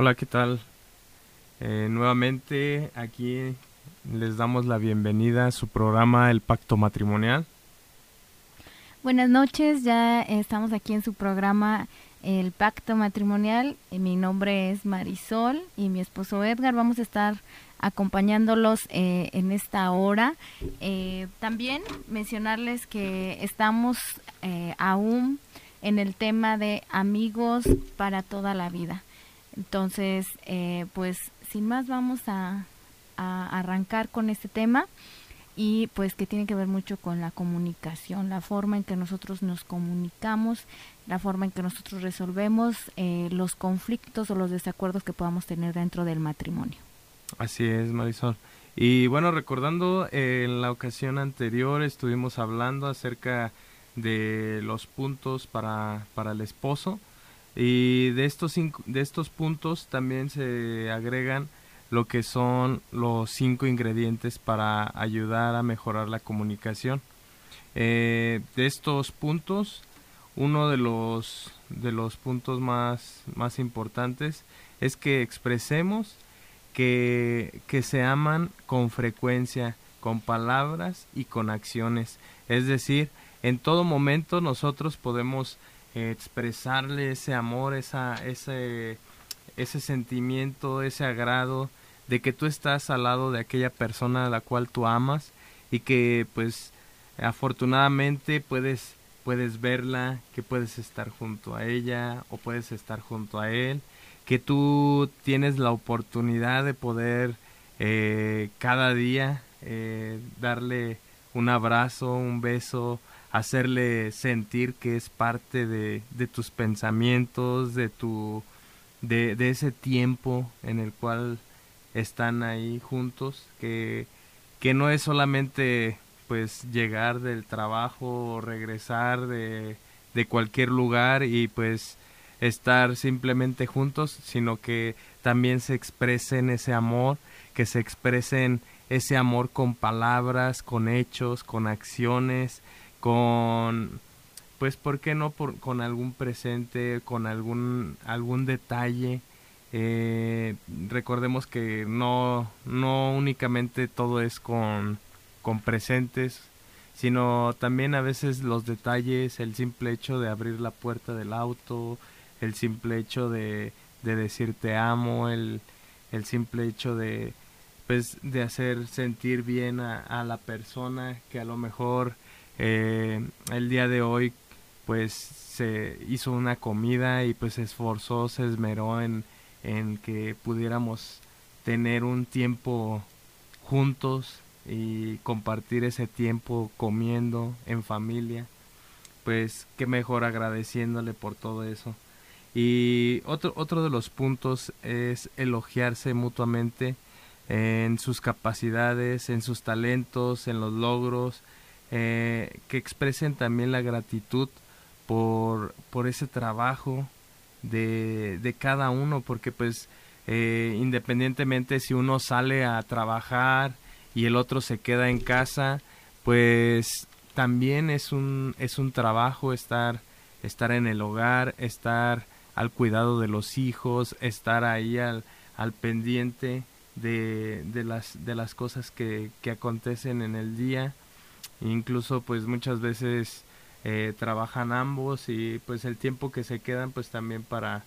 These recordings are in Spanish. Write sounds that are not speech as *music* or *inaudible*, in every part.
Hola, ¿qué tal? Eh, nuevamente aquí les damos la bienvenida a su programa El Pacto Matrimonial. Buenas noches, ya estamos aquí en su programa El Pacto Matrimonial. Mi nombre es Marisol y mi esposo Edgar. Vamos a estar acompañándolos eh, en esta hora. Eh, también mencionarles que estamos aún en el tema de amigos para toda la vida. Entonces, eh, pues sin más vamos a, arrancar con este tema y pues que tiene que ver mucho con la comunicación, la forma en que nosotros nos comunicamos, la forma en que nosotros resolvemos eh, los conflictos o los desacuerdos que podamos tener dentro del matrimonio. Así es, Marisol. Y bueno, recordando en la ocasión anterior estuvimos hablando acerca de los puntos para, para el esposo y de estos, de estos puntos también se agregan lo que son los cinco ingredientes para ayudar a mejorar la comunicación. Eh, de estos puntos, uno de los, de los puntos más, más importantes es que expresemos que, que se aman con frecuencia, con palabras y con acciones. Es decir, en todo momento nosotros podemos expresarle ese amor, esa, ese, ese sentimiento, ese agrado de que tú estás al lado de aquella persona a la cual tú amas y que pues afortunadamente puedes puedes verla, que puedes estar junto a ella o puedes estar junto a él, que tú tienes la oportunidad de poder eh, cada día eh, darle un abrazo, un beso, hacerle sentir que es parte de, de tus pensamientos, de tu de, ese tiempo en el cual están ahí juntos, que, que no es solamente pues llegar del trabajo o regresar de, de cualquier lugar y pues estar simplemente juntos, sino que también se expresen ese amor, que se expresen ese amor con palabras, con hechos, con acciones, con pues por qué no por, con algún presente con algún algún detalle. Eh, recordemos que no no únicamente todo es con con presentes sino también a veces los detalles el simple hecho de abrir la puerta del auto el simple hecho de, de decir te amo el, el simple hecho de pues de hacer sentir bien a, a la persona que a lo mejor eh, el día de hoy pues se hizo una comida y pues se esforzó, se esmeró en, en que pudiéramos tener un tiempo juntos y compartir ese tiempo comiendo en familia, pues qué mejor agradeciéndole por todo eso. Y otro, otro de los puntos es elogiarse mutuamente en sus capacidades, en sus talentos, en los logros, eh, que expresen también la gratitud por, por ese trabajo de, de cada uno, porque pues eh, independientemente si uno sale a trabajar y el otro se queda en casa, pues también es un, es un trabajo estar, estar en el hogar, estar al cuidado de los hijos, estar ahí al, al pendiente de, de, las, de las cosas que, que acontecen en el día incluso pues muchas veces eh, trabajan ambos y pues el tiempo que se quedan pues también para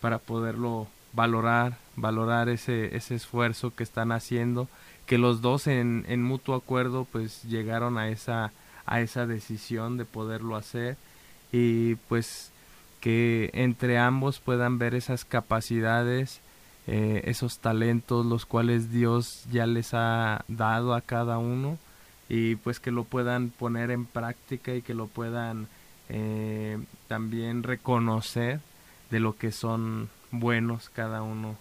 para poderlo valorar valorar ese ese esfuerzo que están haciendo que los dos en, en mutuo acuerdo pues llegaron a esa a esa decisión de poderlo hacer y pues que entre ambos puedan ver esas capacidades eh, esos talentos los cuales Dios ya les ha dado a cada uno y pues que lo puedan poner en práctica y que lo puedan eh, también reconocer de lo que son buenos cada uno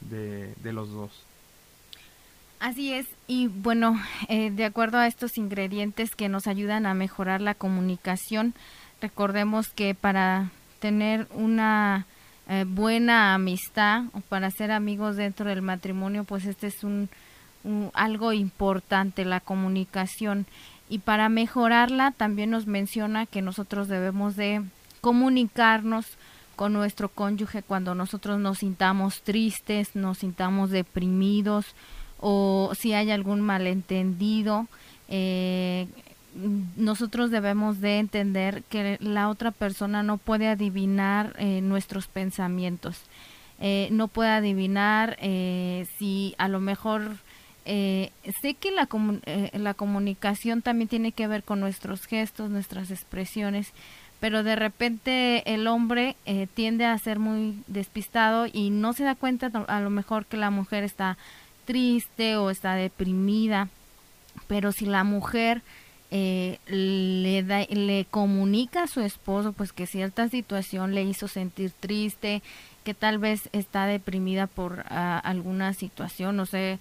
de, de los dos. Así es, y bueno, eh, de acuerdo a estos ingredientes que nos ayudan a mejorar la comunicación, recordemos que para tener una eh, buena amistad o para ser amigos dentro del matrimonio, pues este es un, algo importante, la comunicación. Y para mejorarla también nos menciona que nosotros debemos de comunicarnos con nuestro cónyuge cuando nosotros nos sintamos tristes, nos sintamos deprimidos o si hay algún malentendido. Eh, nosotros debemos de entender que la otra persona no puede adivinar eh, nuestros pensamientos, eh, no puede adivinar si a lo mejor sé que la, la comunicación también tiene que ver con nuestros gestos, nuestras expresiones, pero de repente el hombre tiende a ser muy despistado y no se da cuenta a lo mejor que la mujer está triste o está deprimida, pero si la mujer eh, le, da, le comunica a su esposo pues que cierta situación le hizo sentir triste, que tal vez está deprimida por ah, alguna situación, no sé,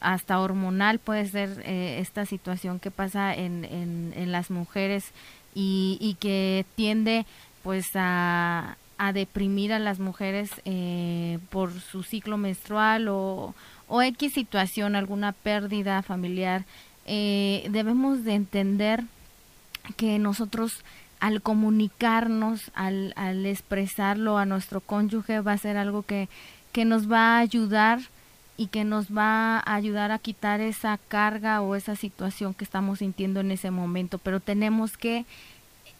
hasta hormonal puede ser eh, esta situación que pasa en, en, las mujeres y, que tiende pues a, a deprimir a las mujeres eh, por su ciclo menstrual o, o X situación, alguna pérdida familiar eh, debemos de entender que nosotros al comunicarnos, al, al, expresarlo a nuestro cónyuge, va a ser algo que, que nos va a ayudar y que nos va a ayudar a quitar esa carga o esa situación que estamos sintiendo en ese momento. Pero tenemos que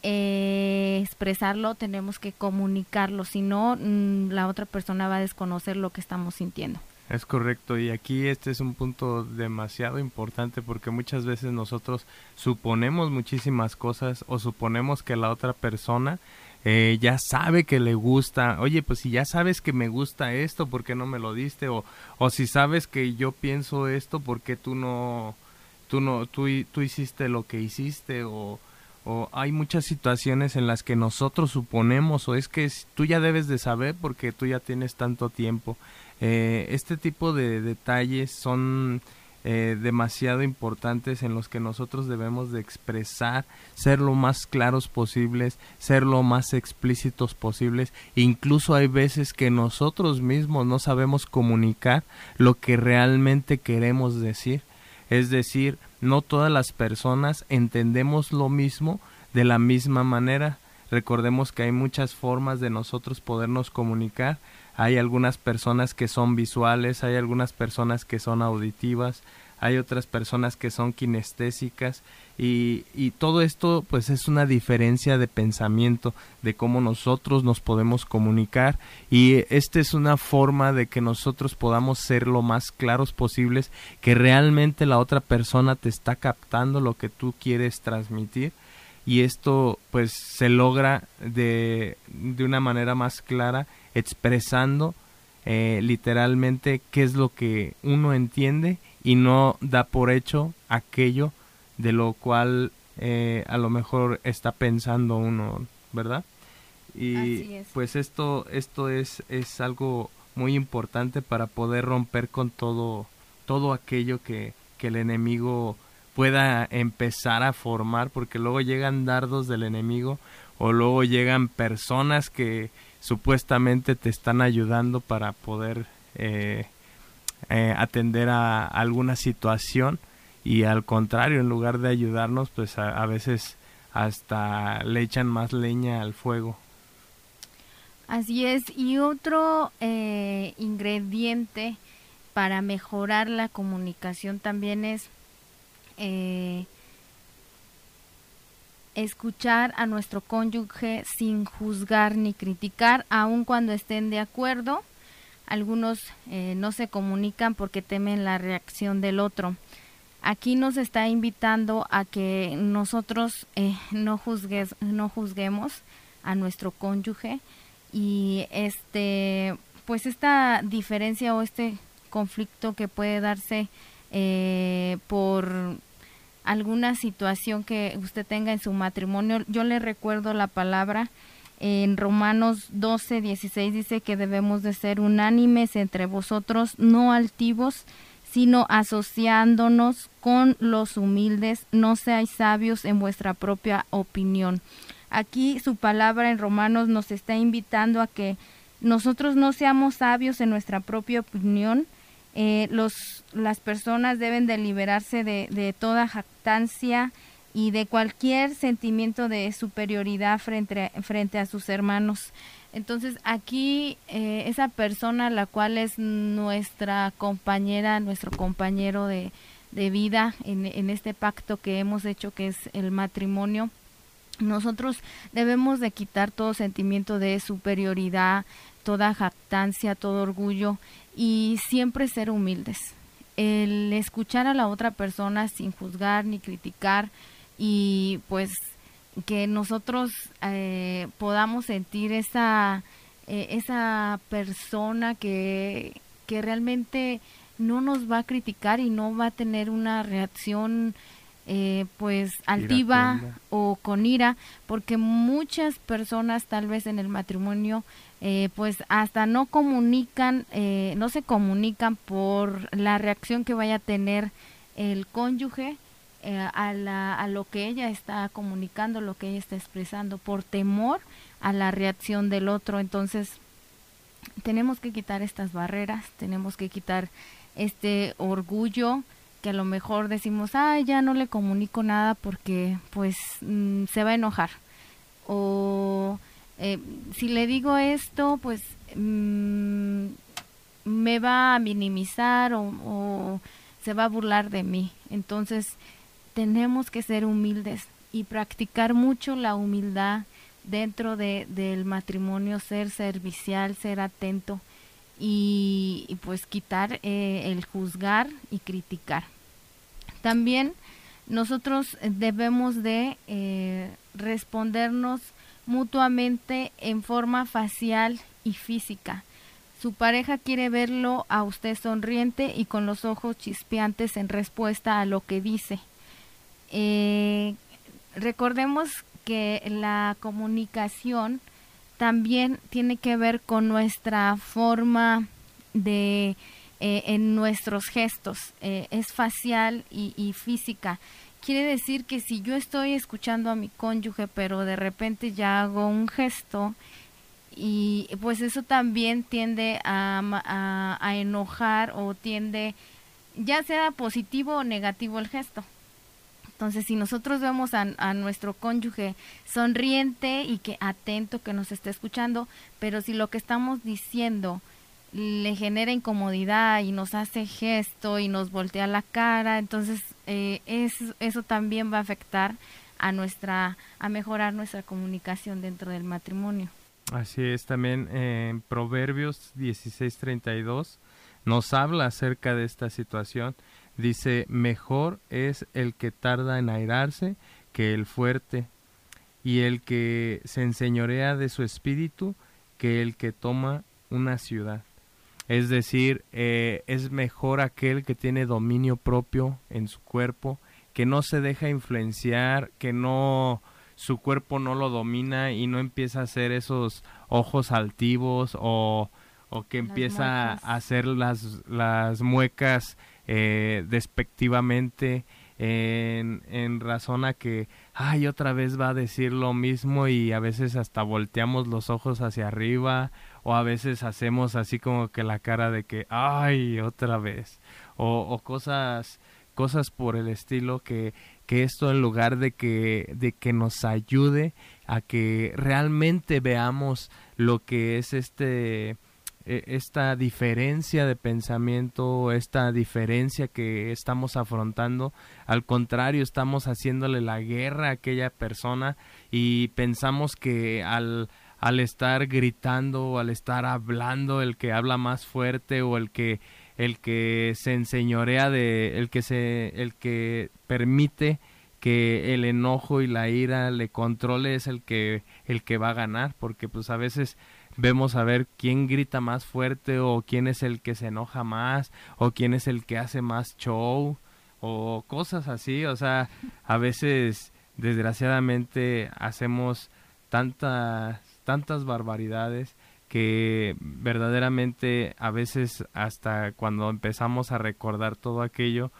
eh, expresarlo, tenemos que comunicarlo, si no, mm, la otra persona va a desconocer lo que estamos sintiendo. Es correcto, y aquí este es un punto demasiado importante porque muchas veces nosotros suponemos muchísimas cosas o suponemos que la otra persona eh, ya sabe que le gusta, oye, pues si ya sabes que me gusta esto, ¿por qué no me lo diste? O, o si sabes que yo pienso esto, ¿por qué tú no, tú no, tú, tú hiciste lo que hiciste? O, o hay muchas situaciones en las que nosotros suponemos o es que tú ya debes de saber porque tú ya tienes tanto tiempo. Eh, este tipo de detalles son eh, demasiado importantes en los que nosotros debemos de expresar, ser lo más claros posibles, ser lo más explícitos posibles. Incluso hay veces que nosotros mismos no sabemos comunicar lo que realmente queremos decir. Es decir, no todas las personas entendemos lo mismo de la misma manera. Recordemos que hay muchas formas de nosotros podernos comunicar hay algunas personas que son visuales, hay algunas personas que son auditivas, hay otras personas que son kinestésicas y, y, todo esto pues es una diferencia de pensamiento de cómo nosotros nos podemos comunicar y esta es una forma de que nosotros podamos ser lo más claros posibles que realmente la otra persona te está captando lo que tú quieres transmitir y esto pues se logra de, de una manera más clara expresando eh, literalmente qué es lo que uno entiende y no da por hecho aquello de lo cual eh, a lo mejor está pensando uno, ¿verdad? Y pues esto, esto es, es algo muy importante para poder romper con todo, todo aquello que, que el enemigo pueda empezar a formar, porque luego llegan dardos del enemigo o luego llegan personas que, supuestamente te están ayudando para poder eh, eh, atender a, alguna situación y al contrario, en lugar de ayudarnos, pues a, veces hasta le echan más leña al fuego. Así es, y otro eh, ingrediente para mejorar la comunicación también es escuchar a nuestro cónyuge sin juzgar ni criticar, aun cuando estén de acuerdo. Algunos eh, no se comunican porque temen la reacción del otro. Aquí nos está invitando a que nosotros eh, no, juzgues, no juzguemos a nuestro cónyuge y este pues esta diferencia o este conflicto que puede darse eh, por alguna situación que usted tenga en su matrimonio, yo le recuerdo la palabra en Romanos 12, 16 dice que debemos de ser unánimes entre vosotros, no altivos, sino asociándonos con los humildes, no seáis sabios en vuestra propia opinión. Aquí su palabra en Romanos nos está invitando a que nosotros no seamos sabios en nuestra propia opinión, eh, los, las personas deben de liberarse de, de, toda jactancia y de cualquier sentimiento de superioridad frente, frente a sus hermanos. Entonces aquí eh, esa persona la cual es nuestra compañera, nuestro compañero de, de vida en, en este pacto que hemos hecho que es el matrimonio, nosotros debemos de quitar todo sentimiento de superioridad, toda jactancia, todo orgullo y siempre ser humildes. El escuchar a la otra persona sin juzgar ni criticar y pues que nosotros eh, podamos sentir esa, eh, esa persona que, que realmente no nos va a criticar y no va a tener una reacción eh, pues altiva o con ira, porque muchas personas tal vez en el matrimonio eh, pues hasta no comunican, eh, no se comunican por la reacción que vaya a tener el cónyuge a, la, a lo que ella está comunicando, lo que ella está expresando, por temor a la reacción del otro. Entonces, tenemos que quitar estas barreras, tenemos que quitar este orgullo, que a lo mejor decimos, ah, ya no le comunico nada porque pues mm, se va a enojar. O eh, si le digo esto, pues mm, me va a minimizar o, se va a burlar de mí. Entonces tenemos que ser humildes y practicar mucho la humildad dentro de, del matrimonio, ser servicial, ser atento y, pues quitar eh, el juzgar y criticar. También nosotros debemos de eh, respondernos mutuamente en forma facial y física. Su pareja quiere verlo a usted sonriente y con los ojos chispeantes en respuesta a lo que dice. Eh, recordemos que la comunicación también tiene que ver con nuestra forma de eh, en nuestros gestos, eh, es facial y, física. Quiere decir que si yo estoy escuchando a mi cónyuge, pero de repente ya hago un gesto, y pues eso también tiende a, a enojar o tiende, ya sea positivo o negativo el gesto. Entonces, si nosotros vemos a, a, nuestro cónyuge sonriente y que atento, que nos esté escuchando, pero si lo que estamos diciendo le genera incomodidad y nos hace gesto y nos voltea la cara, entonces eh, eso también va a afectar a nuestra, a mejorar nuestra comunicación dentro del matrimonio. Así es, también en Proverbios 16:32 nos habla acerca de esta situación Dice, mejor es el que tarda en airarse que el fuerte, y el que se enseñorea de su espíritu que el que toma una ciudad. Es decir, eh, es mejor aquel que tiene dominio propio en su cuerpo, que no se deja influenciar, que no su cuerpo no lo domina y no empieza a hacer esos ojos altivos o, o que empieza a hacer las, las muecas eh, despectivamente en, en, razón a que, ay, otra vez va a decir lo mismo y a veces hasta volteamos los ojos hacia arriba o a veces hacemos así como que la cara de que, ay, otra vez o, o cosas cosas por el estilo que, que esto en lugar de que, de que nos ayude a que realmente veamos lo que es este esta diferencia de pensamiento, esta diferencia que estamos afrontando, al contrario, estamos haciéndole la guerra a aquella persona y pensamos que al, al estar gritando al estar hablando, el que habla más fuerte o el que el que se enseñorea de el que se el que permite que el enojo y la ira le controle es el que el que va a ganar porque pues a veces vemos a ver quién grita más fuerte o quién es el que se enoja más o quién es el que hace más show o cosas así, o sea, a veces desgraciadamente hacemos tantas tantas barbaridades que verdaderamente a veces hasta cuando empezamos a recordar todo aquello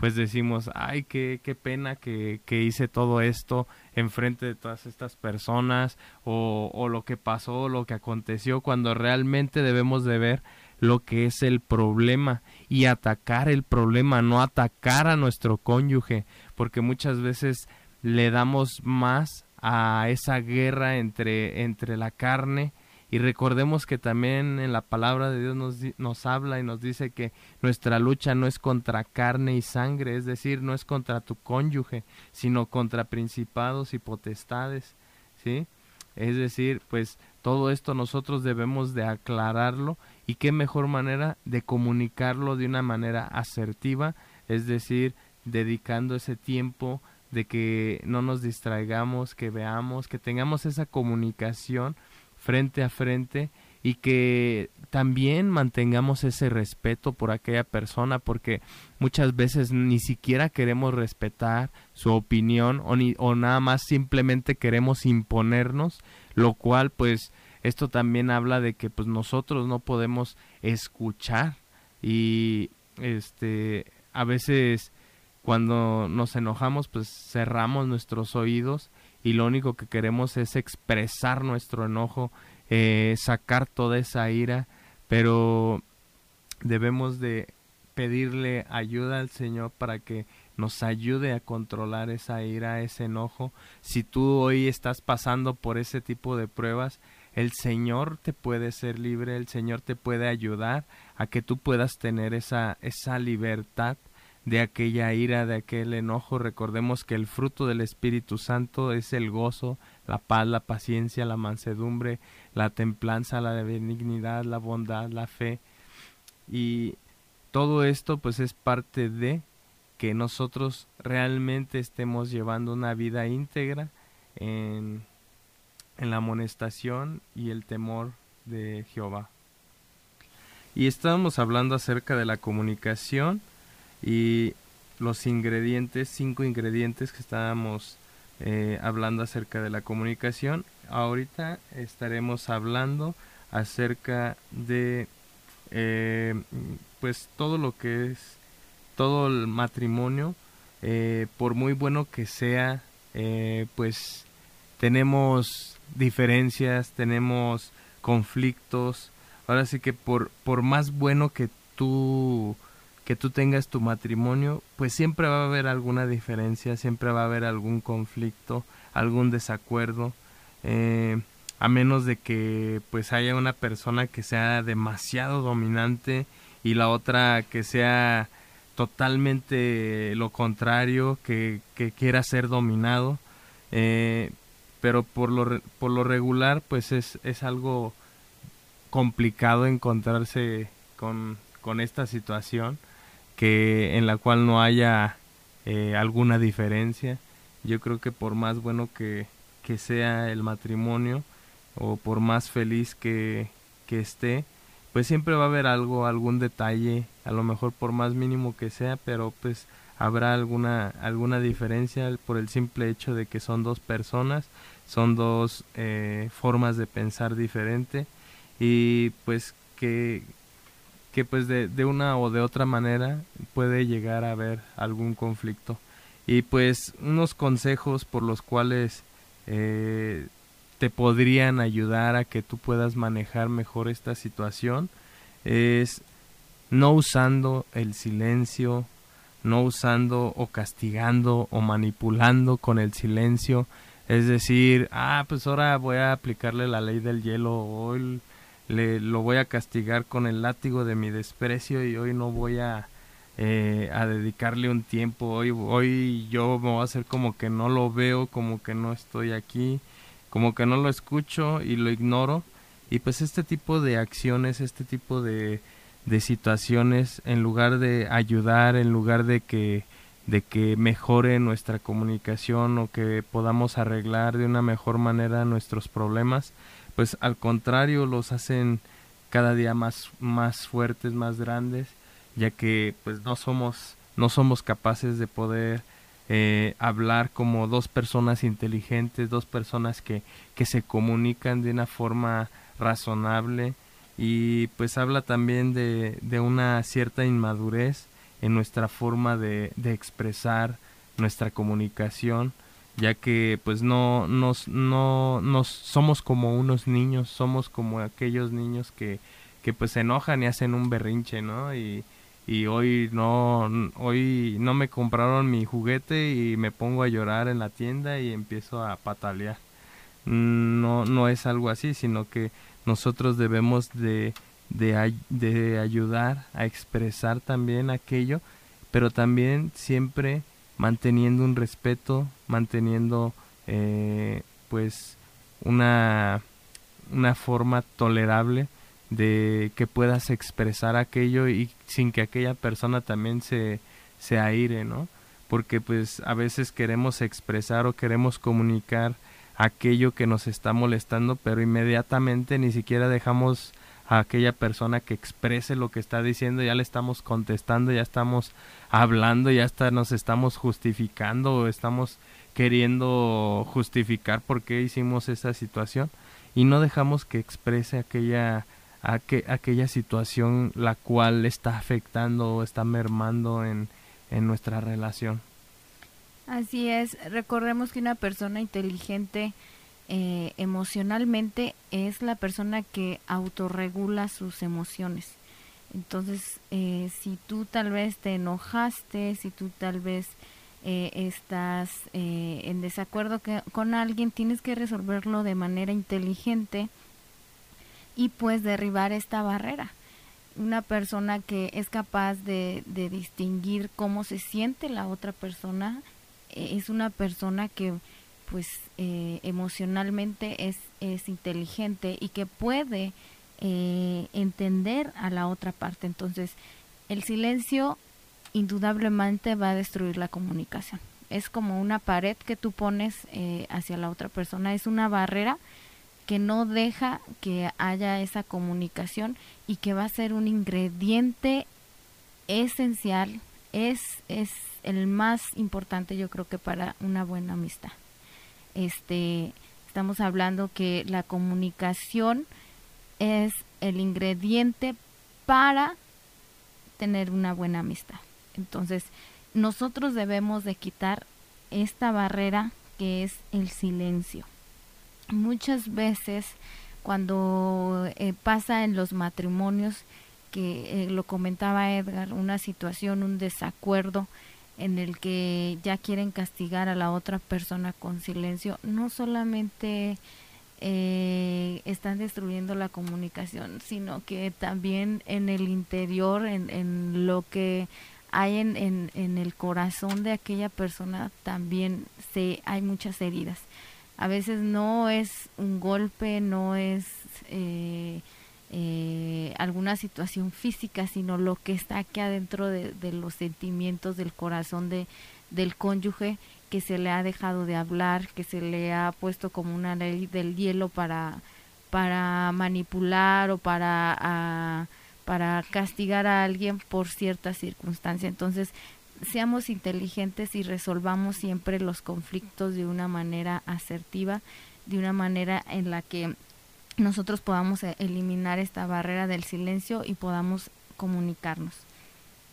pues decimos, ay, qué, qué pena que, que hice todo esto enfrente de todas estas personas o, lo que pasó, lo que aconteció, cuando realmente debemos de ver lo que es el problema y atacar el problema, no atacar a nuestro cónyuge, porque muchas veces le damos más a esa guerra entre, entre la carne y recordemos que también en la palabra de Dios nos, nos habla y nos dice que nuestra lucha no es contra carne y sangre, es decir, no es contra tu cónyuge, sino contra principados y potestades, ¿sí? Es decir, pues todo esto nosotros debemos de aclararlo y qué mejor manera de comunicarlo de una manera asertiva, es decir, dedicando ese tiempo de que no nos distraigamos, que veamos, que tengamos esa comunicación frente a frente y que también mantengamos ese respeto por aquella persona porque muchas veces ni siquiera queremos respetar su opinión o, ni, o nada más simplemente queremos imponernos lo cual pues esto también habla de que pues nosotros no podemos escuchar y este a veces cuando nos enojamos pues cerramos nuestros oídos y lo único que queremos es expresar nuestro enojo, eh, sacar toda esa ira, pero debemos de pedirle ayuda al Señor para que nos ayude a controlar esa ira, ese enojo. Si tú hoy estás pasando por ese tipo de pruebas, el Señor te puede ser libre, el Señor te puede ayudar a que tú puedas tener esa, esa libertad de aquella ira, de aquel enojo. Recordemos que el fruto del Espíritu Santo es el gozo, la paz, la paciencia, la mansedumbre, la templanza, la benignidad, la bondad, la fe. Y todo esto pues es parte de que nosotros realmente estemos llevando una vida íntegra en, en la amonestación y el temor de Jehová. Y estábamos hablando acerca de la comunicación y los ingredientes, cinco ingredientes que estábamos eh, hablando acerca de la comunicación. Ahorita estaremos hablando acerca de eh, pues todo lo que es todo el matrimonio eh, por muy bueno que sea pues tenemos diferencias tenemos conflictos ahora sí que por por más bueno que tú que tú tengas tu matrimonio, pues siempre va a haber alguna diferencia, siempre va a haber algún conflicto, algún desacuerdo, eh, a menos de que pues haya una persona que sea demasiado dominante y la otra que sea totalmente lo contrario, que, que quiera ser dominado, eh, pero por lo, por lo regular pues es, es algo complicado encontrarse con, con esta situación que en la cual no haya eh, alguna diferencia. Yo creo que por más bueno que, que sea el matrimonio o por más feliz que, que esté, pues siempre va a haber algo, algún detalle, a lo mejor por más mínimo que sea, pero pues habrá alguna alguna diferencia por el simple hecho de que son dos personas, son dos eh, formas de pensar diferente y pues que que pues de, de una o de otra manera puede llegar a haber algún conflicto. Y pues unos consejos por los cuales eh, te podrían ayudar a que tú puedas manejar mejor esta situación es no usando el silencio, no usando o castigando o manipulando con el silencio. Es decir, ah, pues ahora voy a aplicarle la ley del hielo, el le, lo voy a castigar con el látigo de mi desprecio y hoy no voy a, eh, a dedicarle un tiempo. Hoy, hoy yo me voy a hacer como que no lo veo, como que no estoy aquí, como que no lo escucho y lo ignoro. Y pues este tipo de acciones, este tipo de, de situaciones, en lugar de ayudar, en lugar de que de que mejore nuestra comunicación o que podamos arreglar de una mejor manera nuestros problemas, pues al contrario los hacen cada día más, más fuertes, más grandes, ya que pues no somos, no somos capaces de poder eh, hablar como dos personas inteligentes, dos personas que, que se comunican de una forma razonable. Y pues habla también de, de una cierta inmadurez en nuestra forma de, de expresar nuestra comunicación ya que pues no nos no nos somos como unos niños somos como aquellos niños que que pues se enojan y hacen un berrinche no y y hoy no hoy no me compraron mi juguete y me pongo a llorar en la tienda y empiezo a patalear. No no es algo así sino que nosotros debemos de, de, ayudar a expresar también aquello, pero también siempre manteniendo un respeto, manteniendo eh, pues una, una forma tolerable de que puedas expresar aquello y sin que aquella persona también se, se aire, ¿no? Porque pues a veces queremos expresar o queremos comunicar aquello que nos está molestando, pero inmediatamente ni siquiera dejamos a aquella persona que exprese lo que está diciendo, ya le estamos contestando, ya estamos hablando, ya hasta nos estamos justificando o estamos queriendo justificar por qué hicimos esa situación y no dejamos que exprese aquella aquella situación la cual está afectando o está mermando en, en nuestra relación. Así es, recordemos que una persona inteligente eh, emocionalmente es la persona que autorregula sus emociones. Entonces, eh, si tú tal vez te enojaste, si tú tal vez eh, estás en desacuerdo con alguien, tienes que resolverlo de manera inteligente y pues derribar esta barrera. Una persona que es capaz de, distinguir cómo se siente la otra persona eh, es una persona que pues eh, emocionalmente es, es inteligente y que puede eh, entender a la otra parte. Entonces, el silencio indudablemente va a destruir la comunicación. Es como una pared que tú pones hacia la otra persona, es una barrera que no deja que haya esa comunicación y que va a ser un ingrediente esencial, es, es el más importante yo creo que para una buena amistad. Este, estamos hablando que la comunicación es el ingrediente para tener una buena amistad. Entonces, nosotros debemos de quitar esta barrera que es el silencio muchas veces cuando eh, pasa en los matrimonios, que eh, lo comentaba Edgar, una situación, un desacuerdo en el que ya quieren castigar a la otra persona con silencio, no solamente eh, están destruyendo la comunicación, sino que también en el interior, en, en lo que hay en, en, en, el corazón de aquella persona, también se, hay muchas heridas. A veces no es un golpe, no es eh, eh, alguna situación física, sino lo que está aquí adentro de, los sentimientos del corazón de, del cónyuge que se le ha dejado de hablar, que se le ha puesto como una ley del hielo para, para manipular o para, para castigar a alguien por cierta circunstancia. Entonces, seamos inteligentes y resolvamos siempre los conflictos de una manera asertiva, de una manera en la que nosotros podamos e-, eliminar esta barrera del silencio y podamos comunicarnos.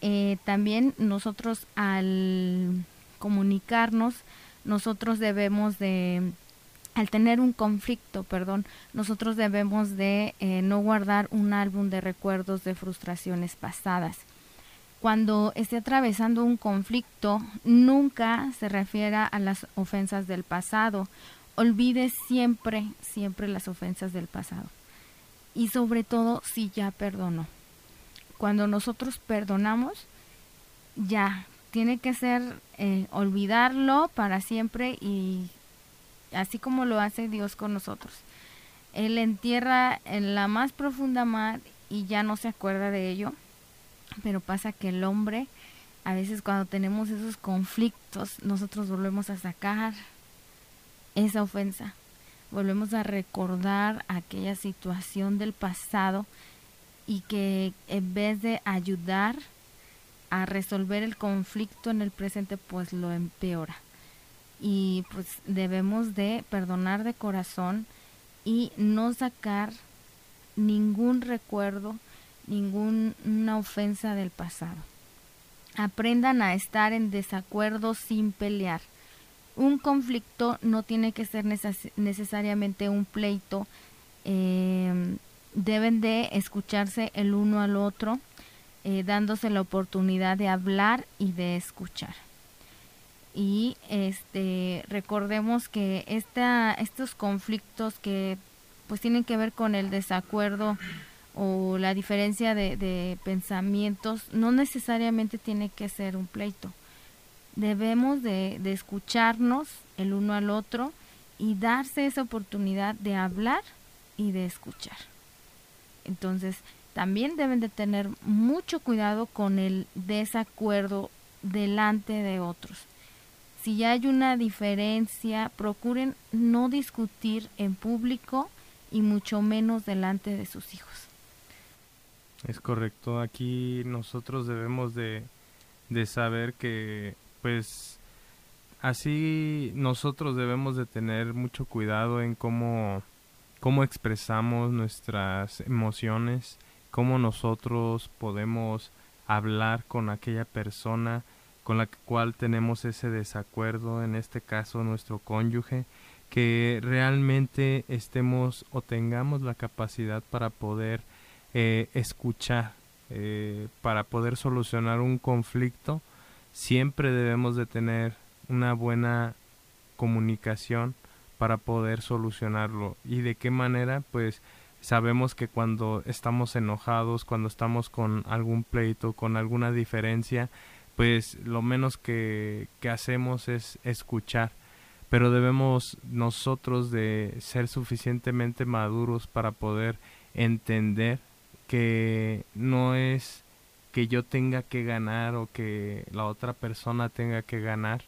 Eh, también nosotros al comunicarnos, nosotros debemos de, al tener un conflicto, perdón, nosotros debemos de eh, no guardar un álbum de recuerdos de frustraciones pasadas cuando esté atravesando un conflicto, nunca se refiera a las ofensas del pasado. Olvide siempre, siempre las ofensas del pasado. Y sobre todo si ya perdonó. Cuando nosotros perdonamos, ya, tiene que ser eh, olvidarlo para siempre y así como lo hace Dios con nosotros. Él entierra en la más profunda mar y ya no se acuerda de ello pero pasa que el hombre, a veces cuando tenemos esos conflictos, nosotros volvemos a sacar esa ofensa, volvemos a recordar aquella situación del pasado y que en vez de ayudar a resolver el conflicto en el presente, pues lo empeora. Y pues debemos de perdonar de corazón y no sacar ningún recuerdo ninguna ofensa del pasado. Aprendan a estar en desacuerdo sin pelear. Un conflicto no tiene que ser necesariamente un pleito. Em, deben de escucharse el uno al otro, eh, dándose la oportunidad de hablar y de escuchar. Y este recordemos que esta, estos conflictos que pues tienen que ver con el desacuerdo o la diferencia de, pensamientos, no necesariamente tiene que ser un pleito. Debemos de, de escucharnos el uno al otro y darse esa oportunidad de hablar y de escuchar. Entonces, también deben de tener mucho cuidado con el desacuerdo delante de otros. Si ya hay una diferencia, procuren no discutir en público y mucho menos delante de sus hijos. Es correcto, aquí nosotros debemos de, de saber que pues así nosotros debemos de tener mucho cuidado en cómo, cómo expresamos nuestras emociones, cómo nosotros podemos hablar con aquella persona con la cual tenemos ese desacuerdo, en este caso nuestro cónyuge, que realmente estemos o tengamos la capacidad para poder eh, escuchar, eh, para poder solucionar un conflicto, siempre debemos de tener una buena comunicación para poder solucionarlo. ¿Y de qué manera? Pues sabemos que cuando estamos enojados, cuando estamos con algún pleito, con alguna diferencia, pues lo menos que, que hacemos es escuchar pero debemos nosotros de ser suficientemente maduros para poder entender que no es que yo tenga que ganar o que la otra persona tenga que ganar,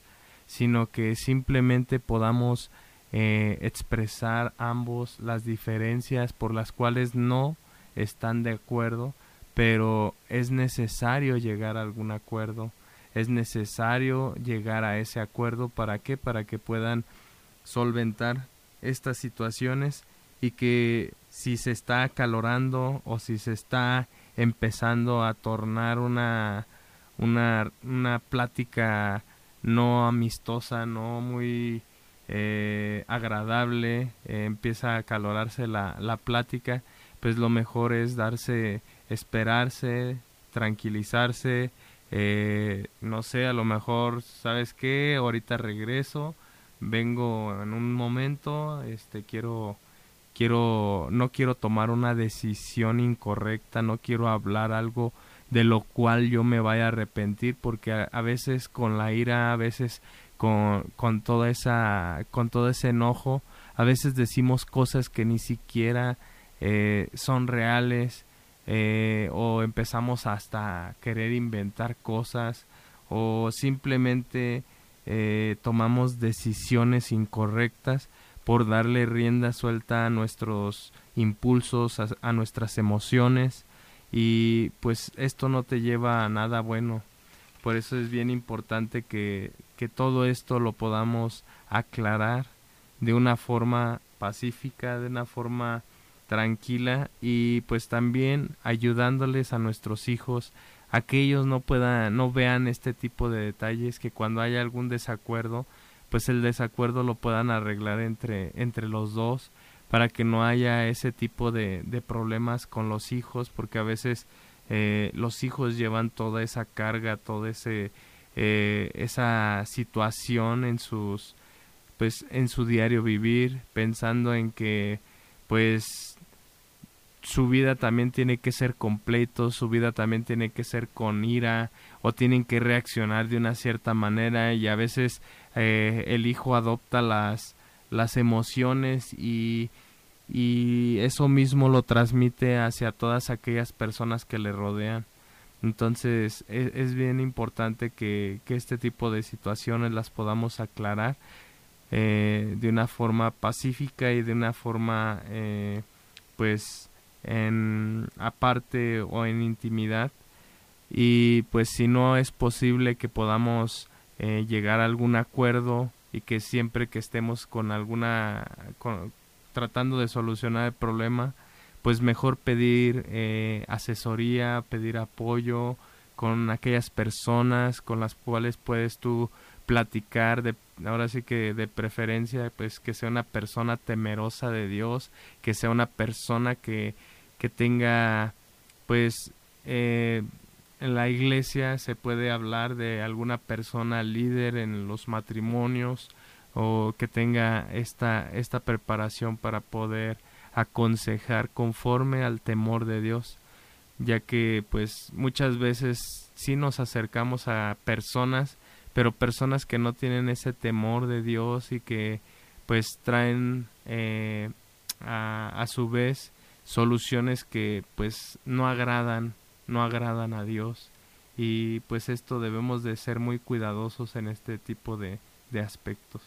sino que simplemente podamos eh, expresar ambos las diferencias por las cuales no están de acuerdo, pero es necesario llegar a algún acuerdo es necesario llegar a ese acuerdo. Para qué para que puedan solventar estas situaciones y que si se está acalorando o si se está empezando a tornar una una, una plática no amistosa, no muy eh, agradable, eh, empieza a acalorarse la, la plática, pues lo mejor es darse, esperarse, tranquilizarse, eh, no sé, a lo mejor, ¿sabes qué? Ahorita regreso, vengo en un momento, este, quiero, quiero, no quiero tomar una decisión incorrecta, no quiero hablar algo de lo cual yo me vaya a arrepentir, porque a, veces con la ira, a veces con, con toda esa, con todo ese enojo, a veces decimos cosas que ni siquiera eh, son reales, eh, o empezamos hasta querer inventar cosas o simplemente eh, tomamos decisiones incorrectas por darle rienda suelta a nuestros impulsos, a, nuestras emociones y pues esto no te lleva a nada bueno. Por eso es bien importante que, que todo esto lo podamos aclarar de una forma pacífica, de una forma tranquila y pues también ayudándoles a nuestros hijos a que ellos no puedan no vean este tipo de detalles que cuando haya algún desacuerdo pues el desacuerdo lo puedan arreglar entre entre los dos para que no haya ese tipo de, de problemas con los hijos porque a veces eh, los hijos llevan toda esa carga toda ese eh, esa situación en sus pues en su diario vivir pensando en que pues su vida también tiene que ser completo, su vida también tiene que ser con ira o tienen que reaccionar de una cierta manera y a veces eh, el hijo adopta las, las emociones y, y eso mismo lo transmite hacia todas aquellas personas que le rodean. Entonces es, es bien importante que, que, este tipo de situaciones las podamos aclarar eh, de una forma pacífica y de una forma eh, pues en aparte o en intimidad y pues si no es posible que podamos eh, llegar a algún acuerdo y que siempre que estemos con alguna tratando de solucionar el problema pues mejor pedir eh, asesoría pedir apoyo con aquellas personas con las cuales puedes tú platicar de ahora sí que de preferencia pues que sea una persona temerosa de Dios que sea una persona que que tenga pues eh, en la iglesia se puede hablar de alguna persona líder en los matrimonios o que tenga esta esta preparación para poder aconsejar conforme al temor de Dios, ya que pues muchas veces sí nos acercamos a personas, pero personas que no tienen ese temor de Dios y que pues traen eh, a, a su vez soluciones que pues no agradan, no agradan a Dios y pues esto debemos de ser muy cuidadosos en este tipo de, de aspectos.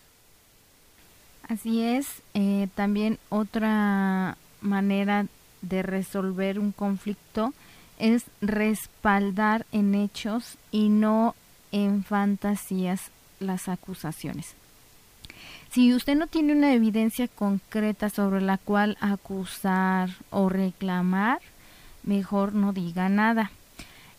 Así es, eh, también otra manera de resolver un conflicto es respaldar en hechos y no en fantasías las acusaciones. Si usted no tiene una evidencia concreta sobre la cual acusar o reclamar, mejor no diga nada.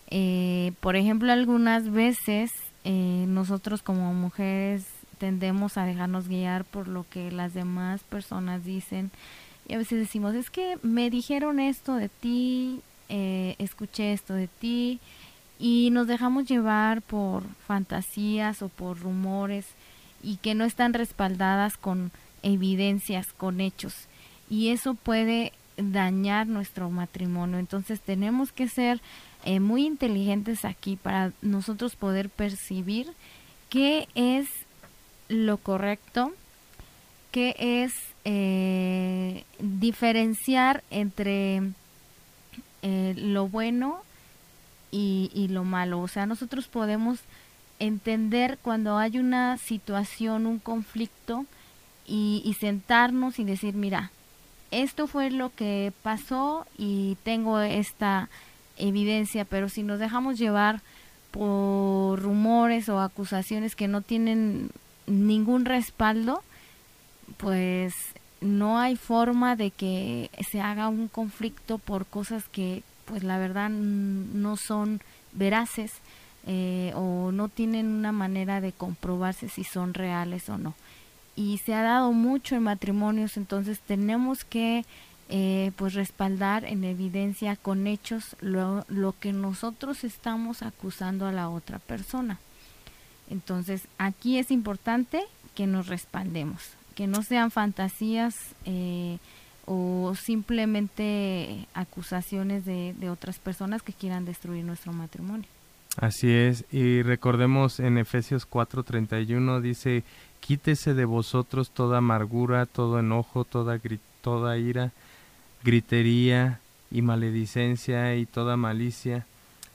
Eh, por ejemplo, algunas veces eh, nosotros como mujeres tendemos a dejarnos guiar por lo que las demás personas dicen y a veces decimos, es que me dijeron esto de ti, eh, escuché esto de ti y nos dejamos llevar por fantasías o por rumores y que no están respaldadas con evidencias, con hechos. Y eso puede dañar nuestro matrimonio. Entonces tenemos que ser eh, muy inteligentes aquí para nosotros poder percibir qué es lo correcto, qué es eh, diferenciar entre eh, lo bueno y, lo malo. O sea, nosotros podemos entender cuando hay una situación, un conflicto, y, sentarnos y decir, mira, esto fue lo que pasó y tengo esta evidencia, pero si nos dejamos llevar por rumores o acusaciones que no tienen ningún respaldo, pues no hay forma de que se haga un conflicto por cosas que pues la verdad no son veraces eh, o no tienen una manera de comprobarse si son reales o no. Y se ha dado mucho en matrimonios, entonces tenemos que eh, pues respaldar en evidencia con hechos lo, lo que nosotros estamos acusando a la otra persona. Entonces aquí es importante que nos respaldemos, que no sean fantasías eh, o simplemente acusaciones de, de otras personas que quieran destruir nuestro matrimonio. Así es, y recordemos en Efesios 4:31 dice, quítese de vosotros toda amargura, todo enojo, toda, ira, gritería y maledicencia y toda malicia.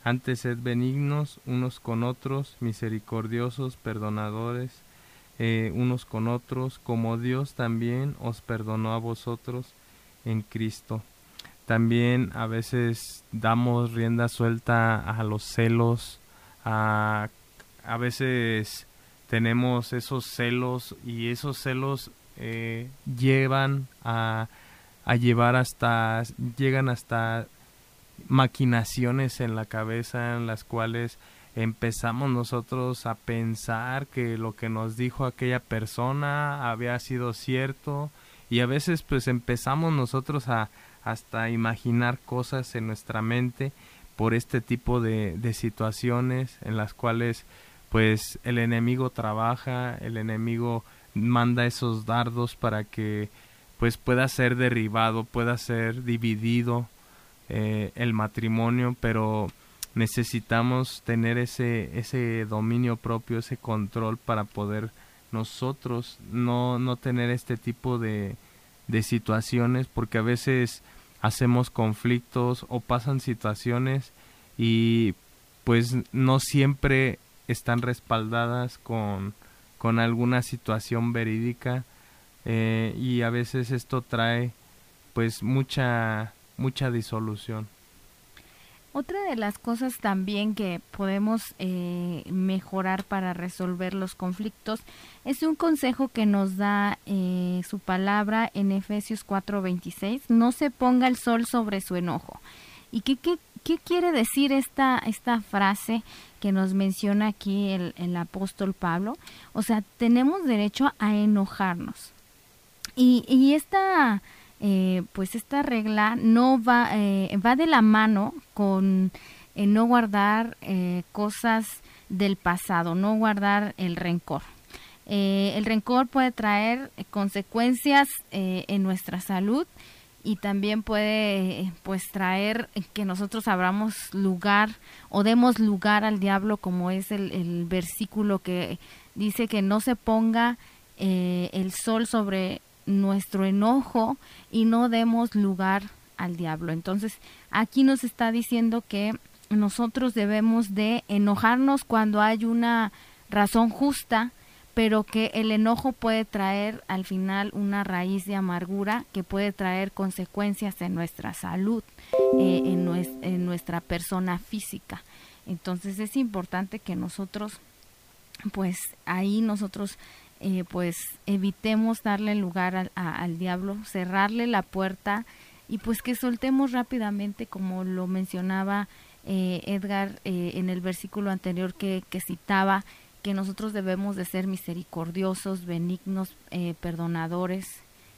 Antes sed benignos unos con otros, misericordiosos, perdonadores, eh, unos con otros, como Dios también os perdonó a vosotros en Cristo. También a veces damos rienda suelta a los celos, a, a veces tenemos esos celos y esos celos eh, llevan a, llevar hasta, llegan hasta maquinaciones en la cabeza en las cuales empezamos nosotros a pensar que lo que nos dijo aquella persona había sido cierto. Y a veces pues empezamos nosotros a hasta imaginar cosas en nuestra mente por este tipo de situaciones en las cuales pues el enemigo trabaja, el enemigo manda esos dardos para que pues pueda ser derribado, pueda ser dividido eh, el matrimonio, pero necesitamos tener ese, ese dominio propio, ese control para poder nosotros no, no tener este tipo de, de situaciones, porque a veces hacemos conflictos o pasan situaciones y pues no siempre están respaldadas con, con alguna situación verídica eh, y a veces esto trae pues mucha mucha disolución. Otra de las cosas también que podemos eh, mejorar para resolver los conflictos es un consejo que nos da eh, su palabra en Efesios 4:26, no se ponga el sol sobre su enojo. ¿Y qué, qué, qué quiere decir esta, esta frase que nos menciona aquí el, el apóstol Pablo? O sea, tenemos derecho a enojarnos. Y, y esta eh, pues esta regla no va, eh, va de la mano con eh, no guardar cosas del pasado, no guardar el rencor. el rencor puede traer consecuencias en nuestra salud y también puede pues traer que nosotros abramos lugar o demos lugar al diablo como es el, versículo que dice que no se ponga eh, el sol sobre nuestro enojo y no demos lugar al diablo. Entonces aquí nos está diciendo que nosotros debemos de enojarnos cuando hay una razón justa pero que el enojo puede traer al final una raíz de amargura que puede traer consecuencias en nuestra salud, eh, en, nuestra persona física. Entonces es importante que nosotros, pues ahí nosotros, eh, pues evitemos darle lugar al, diablo, cerrarle la puerta y pues que soltemos rápidamente, como lo mencionaba eh, Edgar en el versículo anterior que citaba, que nosotros debemos de ser misericordiosos, benignos, eh, perdonadores.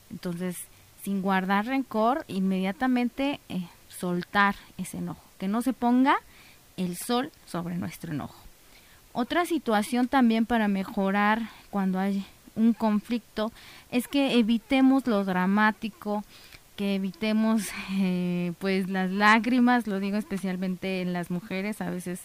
Entonces, sin guardar rencor, inmediatamente eh, soltar ese enojo, que no se ponga el sol sobre nuestro enojo. Otra situación también para mejorar cuando hay un conflicto es que evitemos lo dramático, que evitemos eh, pues las lágrimas, lo digo especialmente en las mujeres, a veces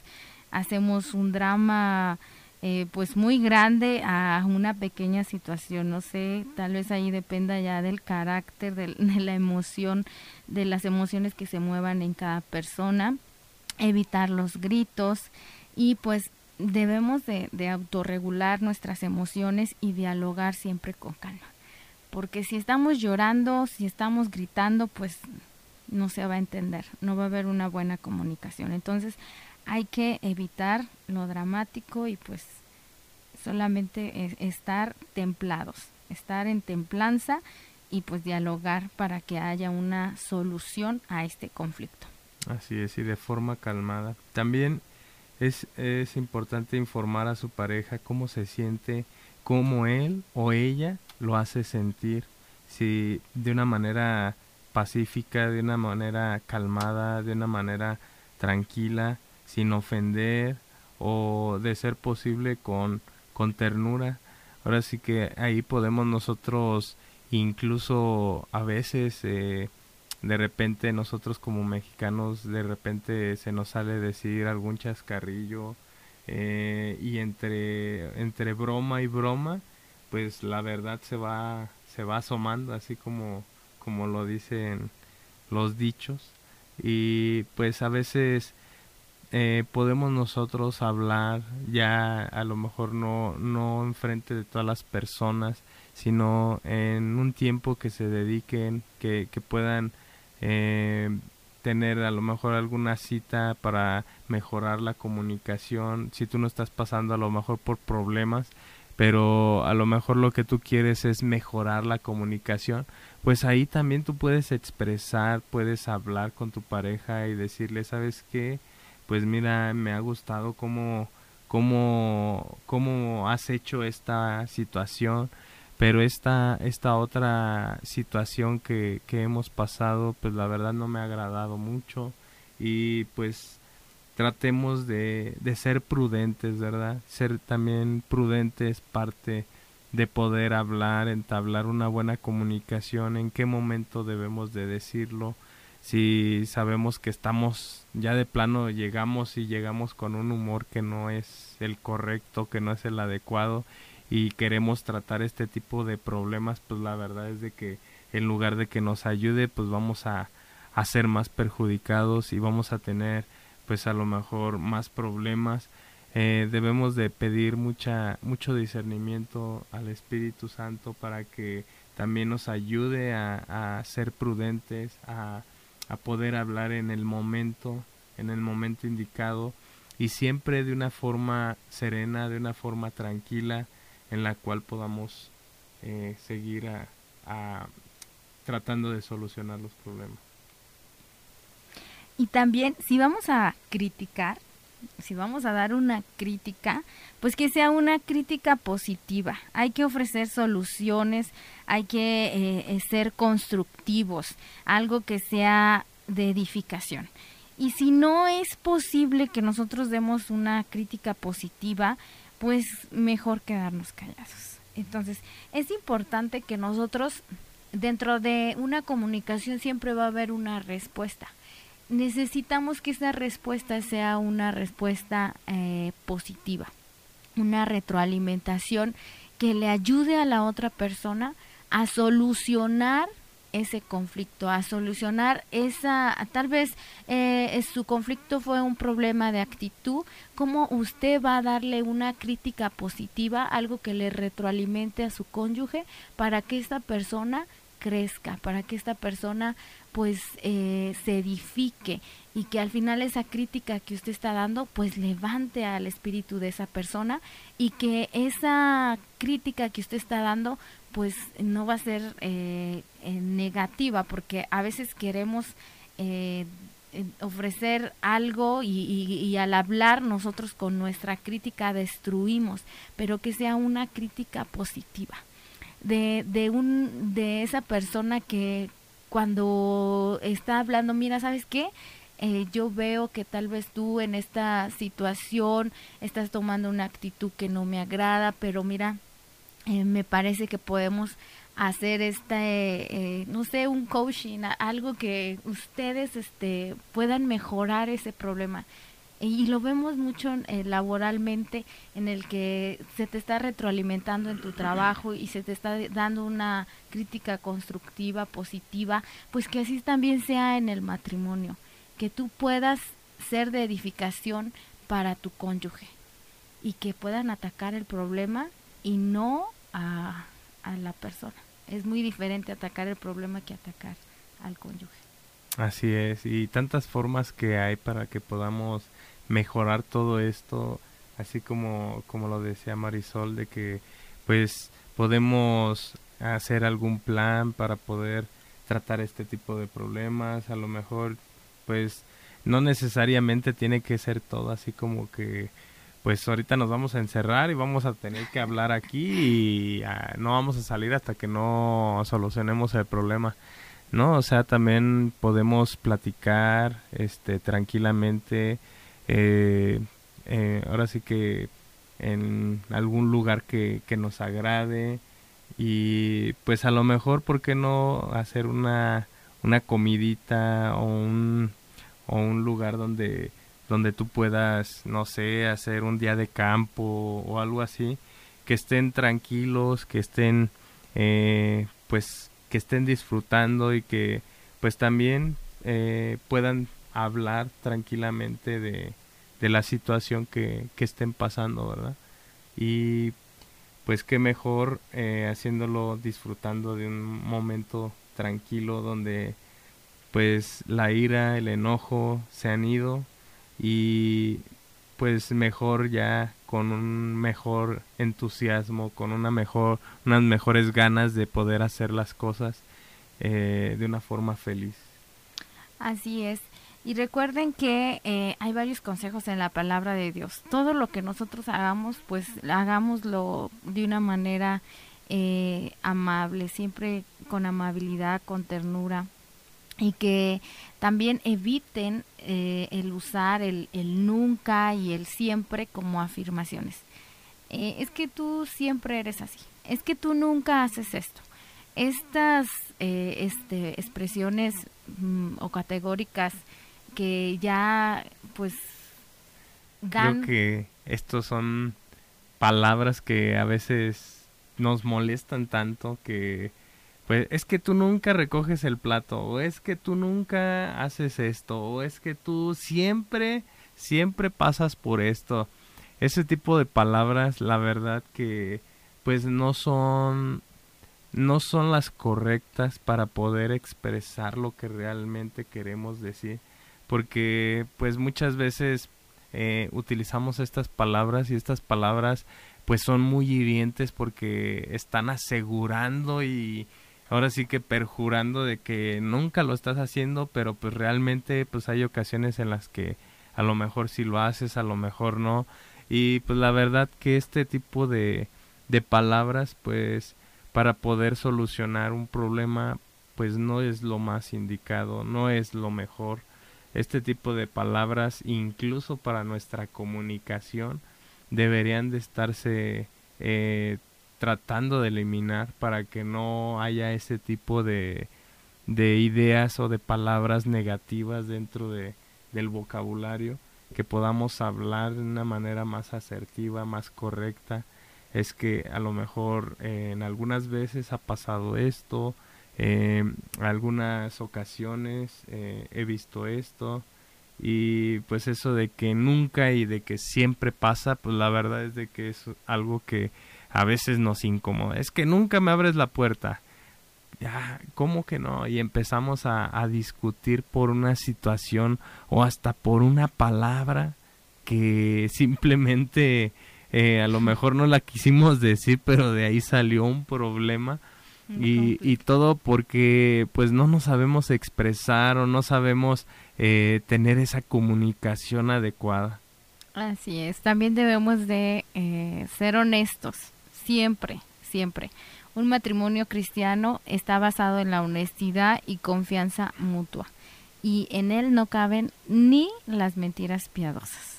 hacemos un drama eh, pues muy grande a una pequeña situación. No sé, tal vez ahí dependa ya del carácter, *laughs* de, la emoción, de las emociones que se muevan en cada persona, evitar los gritos y pues debemos de, de autorregular nuestras emociones y dialogar siempre con calma. Porque si estamos llorando, si estamos gritando, pues no se va a entender, no va a haber una buena comunicación. Entonces, hay que evitar lo dramático y pues solamente estar templados, estar en templanza y pues dialogar para que haya una solución a este conflicto. Así es, y de forma calmada. También es, es importante informar a su pareja cómo se siente, cómo él o ella lo hace sentir, si de una manera pacífica, de una manera calmada, de una manera tranquila, sin ofender o de ser posible con, con ternura. Ahora sí que ahí podemos nosotros incluso a veces eh, de repente nosotros como mexicanos de repente se nos sale decir algún chascarrillo eh, y entre entre broma y broma pues la verdad se va se va asomando así como como lo dicen los dichos y pues a veces eh, podemos nosotros hablar ya a lo mejor no no enfrente de todas las personas sino en un tiempo que se dediquen que, que puedan eh, tener a lo mejor alguna cita para mejorar la comunicación si tú no estás pasando a lo mejor por problemas pero a lo mejor lo que tú quieres es mejorar la comunicación, pues ahí también tú puedes expresar, puedes hablar con tu pareja y decirle, ¿sabes qué? Pues mira, me ha gustado cómo, cómo, cómo has hecho esta situación, pero esta, esta otra situación que, que hemos pasado, pues la verdad no me ha agradado mucho y pues tratemos de, de ser prudentes, ¿verdad? Ser también prudentes parte de poder hablar, entablar una buena comunicación, en qué momento debemos de decirlo, si sabemos que estamos ya de plano llegamos y llegamos con un humor que no es el correcto, que no es el adecuado y queremos tratar este tipo de problemas, pues la verdad es de que en lugar de que nos ayude, pues vamos a, a ser más perjudicados y vamos a tener pues a lo mejor más problemas. Eh, debemos de pedir mucha mucho discernimiento al Espíritu Santo para que también nos ayude a, a ser prudentes, a a poder hablar en el momento, en el momento indicado y siempre de una forma serena, de una forma tranquila en la cual podamos eh, seguir a, tratando de solucionar los problemas. Y también si vamos a criticar, si vamos a dar una crítica, pues que sea una crítica positiva. Hay que ofrecer soluciones, hay que eh, eh, ser constructivos, algo que sea de edificación. Y si no es posible que nosotros demos una crítica positiva, pues mejor quedarnos callados. Entonces, es importante que nosotros dentro de una comunicación siempre va a haber una respuesta. Necesitamos que esa respuesta sea una respuesta eh, positiva, una retroalimentación que le ayude a la otra persona a solucionar ese conflicto, a solucionar esa, tal vez eh, su conflicto fue un problema de actitud, cómo usted va a darle una crítica positiva, algo que le retroalimente a su cónyuge para que esta persona crezca, para que esta persona pues eh, se edifique y que al final esa crítica que usted está dando pues levante al espíritu de esa persona y que esa crítica que usted está dando pues no va a ser eh, eh, negativa porque a veces queremos ofrecer algo y, y, al hablar nosotros con nuestra crítica destruimos, pero que sea una crítica positiva de, de, un, de esa persona que cuando está hablando, mira, ¿sabes qué? Eh, yo veo que tal vez tú en esta situación estás tomando una actitud que no me agrada, pero mira, eh, me parece que podemos hacer este, no sé, un coaching, algo que ustedes este, puedan mejorar ese problema y lo vemos mucho eh, laboralmente en el que se te está retroalimentando en tu trabajo y se te está dando una crítica constructiva, positiva, pues que así también sea en el matrimonio, que tú puedas ser de edificación para tu cónyuge y que puedan atacar el problema y no a, a la persona. Es muy diferente atacar el problema que atacar al cónyuge. Así es, y tantas formas que hay para que podamos mejorar todo esto, así como, como lo decía Marisol, de que pues podemos hacer algún plan para poder tratar este tipo de problemas, a lo mejor pues no necesariamente tiene que ser todo así como que pues ahorita nos vamos a encerrar y vamos a tener que hablar aquí y ah, no vamos a salir hasta que no solucionemos el problema. ¿No? O sea, también podemos platicar este tranquilamente eh, eh, ahora sí que en algún lugar que, que nos agrade y pues a lo mejor, ¿por qué no hacer una, una comidita o un, o un lugar donde, donde tú puedas, no sé, hacer un día de campo o algo así, que estén tranquilos, que estén, eh, pues, que estén disfrutando y que, pues también eh, puedan hablar tranquilamente de, de la situación que, que, estén pasando, ¿verdad? Y pues qué mejor eh, haciéndolo disfrutando de un momento tranquilo donde pues la ira, el enojo se han ido y pues mejor ya con un mejor entusiasmo, con una mejor, unas mejores ganas de poder hacer las cosas eh, de una forma feliz. Así es. Y recuerden que eh, hay varios consejos en la palabra de Dios. Todo lo que nosotros hagamos, pues hagámoslo de una manera eh, amable, siempre con amabilidad, con ternura. Y que también eviten eh, el usar el, el, nunca y el siempre como afirmaciones. es que tú siempre eres así. Es que tú nunca haces esto. Estas este, expresiones mm, o categóricas que ya pues Creo que estos son palabras que a veces nos molestan tanto que pues es que tú nunca recoges el plato o es que tú nunca haces esto o es que tú siempre siempre pasas por esto. Ese tipo de palabras, la verdad que pues no son no son las correctas para poder expresar lo que realmente queremos decir porque pues muchas veces eh, utilizamos estas palabras y estas palabras pues son muy hirientes porque están asegurando y ahora sí que perjurando de que nunca lo estás haciendo, pero pues realmente pues hay ocasiones en las que a lo mejor sí lo haces, a lo mejor no. Y pues la verdad que este tipo de, de palabras pues para poder solucionar un problema pues no es lo más indicado, no es lo mejor este tipo de palabras, incluso para nuestra comunicación, deberían de estarse eh, tratando de eliminar para que no haya ese tipo de, de ideas o de palabras negativas dentro de, del vocabulario, que podamos hablar de una manera más asertiva, más correcta. Es que a lo mejor eh, en algunas veces ha pasado esto, eh, algunas ocasiones eh, he visto esto y pues eso de que nunca y de que siempre pasa, pues la verdad es de que es algo que a veces nos incomoda. Es que nunca me abres la puerta. ¿cómo que no? Y empezamos a, discutir por una situación o hasta por una palabra que *laughs* simplemente eh, a lo mejor no la quisimos decir, pero de ahí salió un problema y, y, todo porque pues no nos sabemos expresar o no sabemos eh, tener esa comunicación adecuada. Así es, también debemos de eh, ser honestos, siempre, siempre. Un matrimonio cristiano está basado en la honestidad y confianza mutua y en él no caben ni las mentiras piadosas.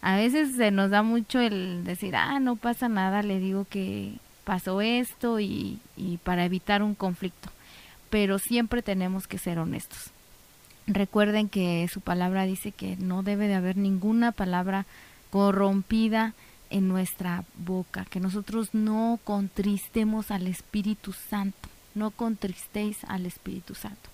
A veces se nos da mucho el decir, ah, no pasa nada, le digo que pasó esto y, para evitar un conflicto. Pero siempre tenemos que ser honestos. Recuerden que su palabra dice que no debe de haber ninguna palabra corrompida en nuestra boca, que nosotros no contristemos al Espíritu Santo, no contristéis al Espíritu Santo.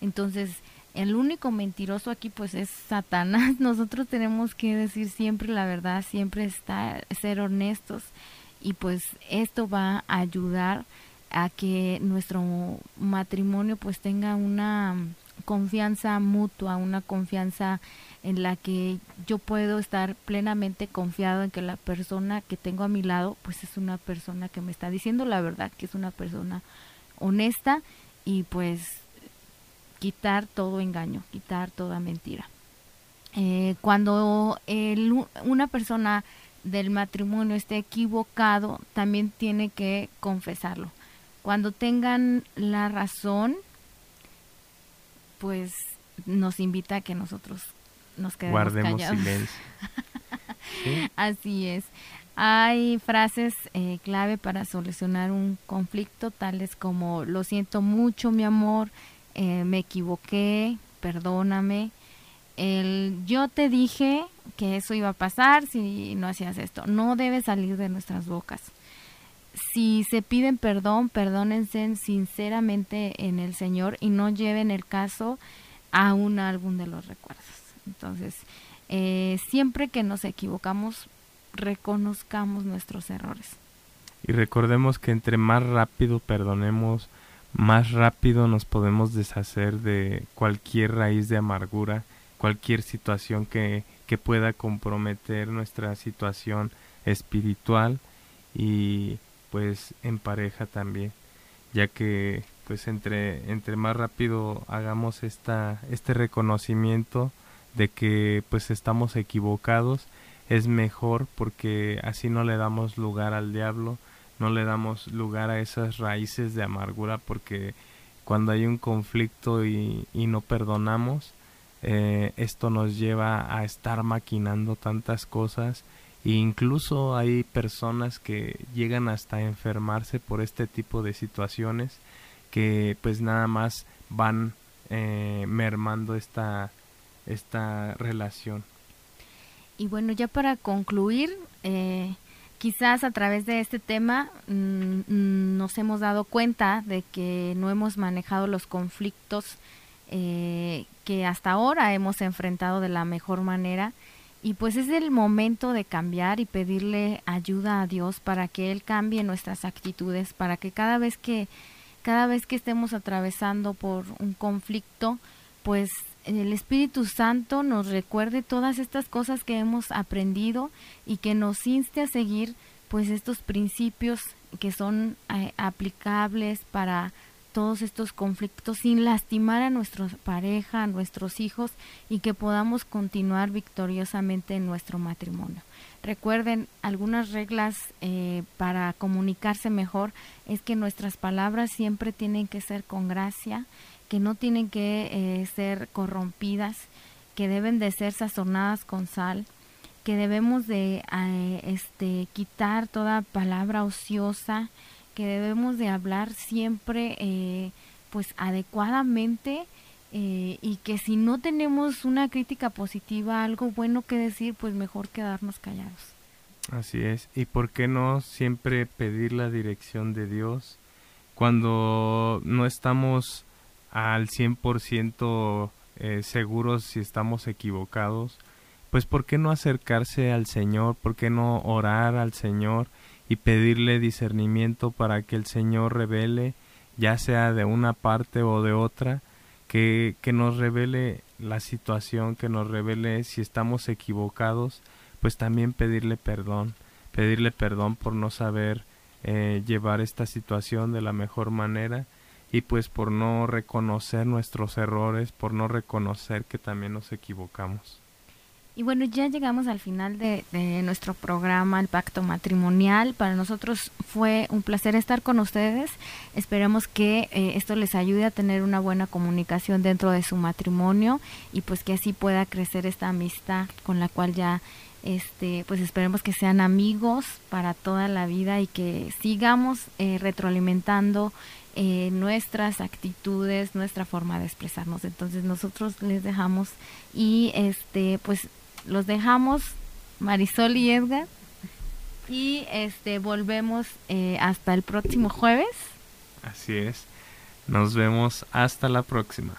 Entonces, el único mentiroso aquí pues es Satanás. *laughs* Nosotros tenemos que decir siempre la verdad, siempre estar, ser honestos y pues esto va a ayudar a que nuestro matrimonio pues tenga una confianza mutua, una confianza en la que yo puedo estar plenamente confiado en que la persona que tengo a mi lado pues es una persona que me está diciendo la verdad, que es una persona honesta y pues quitar todo engaño, quitar toda mentira. Eh, cuando el, una persona del matrimonio esté equivocado, también tiene que confesarlo. Cuando tengan la razón, pues nos invita a que nosotros nos quedemos Guardemos silencio. *laughs* Así es. Hay frases eh, clave para solucionar un conflicto, tales como lo siento mucho, mi amor, eh, me equivoqué, perdóname, el yo te dije que eso iba a pasar si no hacías esto. No debe salir de nuestras bocas. Si se piden perdón, perdónense sinceramente en el Señor y no lleven el caso a un álbum de los recuerdos. Entonces, eh, siempre que nos equivocamos, reconozcamos nuestros errores. Y recordemos que entre más rápido perdonemos, más rápido nos podemos deshacer de cualquier raíz de amargura cualquier situación que, que pueda comprometer nuestra situación espiritual y pues en pareja también. Ya que pues entre entre más rápido hagamos esta este reconocimiento de que pues estamos equivocados es mejor porque así no le damos lugar al diablo no le damos lugar a esas raíces de amargura porque cuando hay un conflicto y, y no perdonamos eh, esto nos lleva a estar maquinando tantas cosas e incluso hay personas que llegan hasta enfermarse por este tipo de situaciones que pues nada más van eh, mermando esta, esta relación. Y bueno, ya para concluir, eh, quizás a través de este tema mm, nos hemos dado cuenta de que no hemos manejado los conflictos que hasta ahora hemos enfrentado de la mejor manera y pues es el momento de cambiar y pedirle ayuda a Dios para que él cambie nuestras actitudes, para que cada vez que cada vez que estemos atravesando por un conflicto, pues el Espíritu Santo nos recuerde todas estas cosas que hemos aprendido y que nos inste a seguir pues estos principios que son eh, aplicables para todos estos conflictos sin lastimar a nuestra pareja, a nuestros hijos y que podamos continuar victoriosamente en nuestro matrimonio. Recuerden, algunas reglas eh, para comunicarse mejor es que nuestras palabras siempre tienen que ser con gracia, que no tienen que eh, ser corrompidas, que deben de ser sazonadas con sal, que debemos de eh, este, quitar toda palabra ociosa, que debemos de hablar siempre eh, pues adecuadamente eh, y que si no tenemos una crítica positiva, algo bueno que decir, pues mejor quedarnos callados. Así es. ¿Y por qué no siempre pedir la dirección de Dios cuando no estamos al 100% eh, seguros si estamos equivocados? Pues ¿por qué no acercarse al Señor? ¿Por qué no orar al Señor y pedirle discernimiento para que el Señor revele, ya sea de una parte o de otra, que, que nos revele la situación, que nos revele si estamos equivocados, pues también pedirle perdón, pedirle perdón por no saber eh, llevar esta situación de la mejor manera y pues por no reconocer nuestros errores, por no reconocer que también nos equivocamos. Y bueno, ya llegamos al final de, nuestro programa, el pacto matrimonial. Para nosotros fue un placer estar con ustedes. Esperamos que eh, esto les ayude a tener una buena comunicación dentro de su matrimonio y pues que así pueda crecer esta amistad con la cual ya este pues esperemos que sean amigos para toda la vida y que sigamos eh, retroalimentando eh, nuestras actitudes, nuestra forma de expresarnos. Entonces nosotros les dejamos y este pues los dejamos, Marisol y Edgar, y este volvemos eh, hasta el próximo jueves. Así es. Nos vemos hasta la próxima.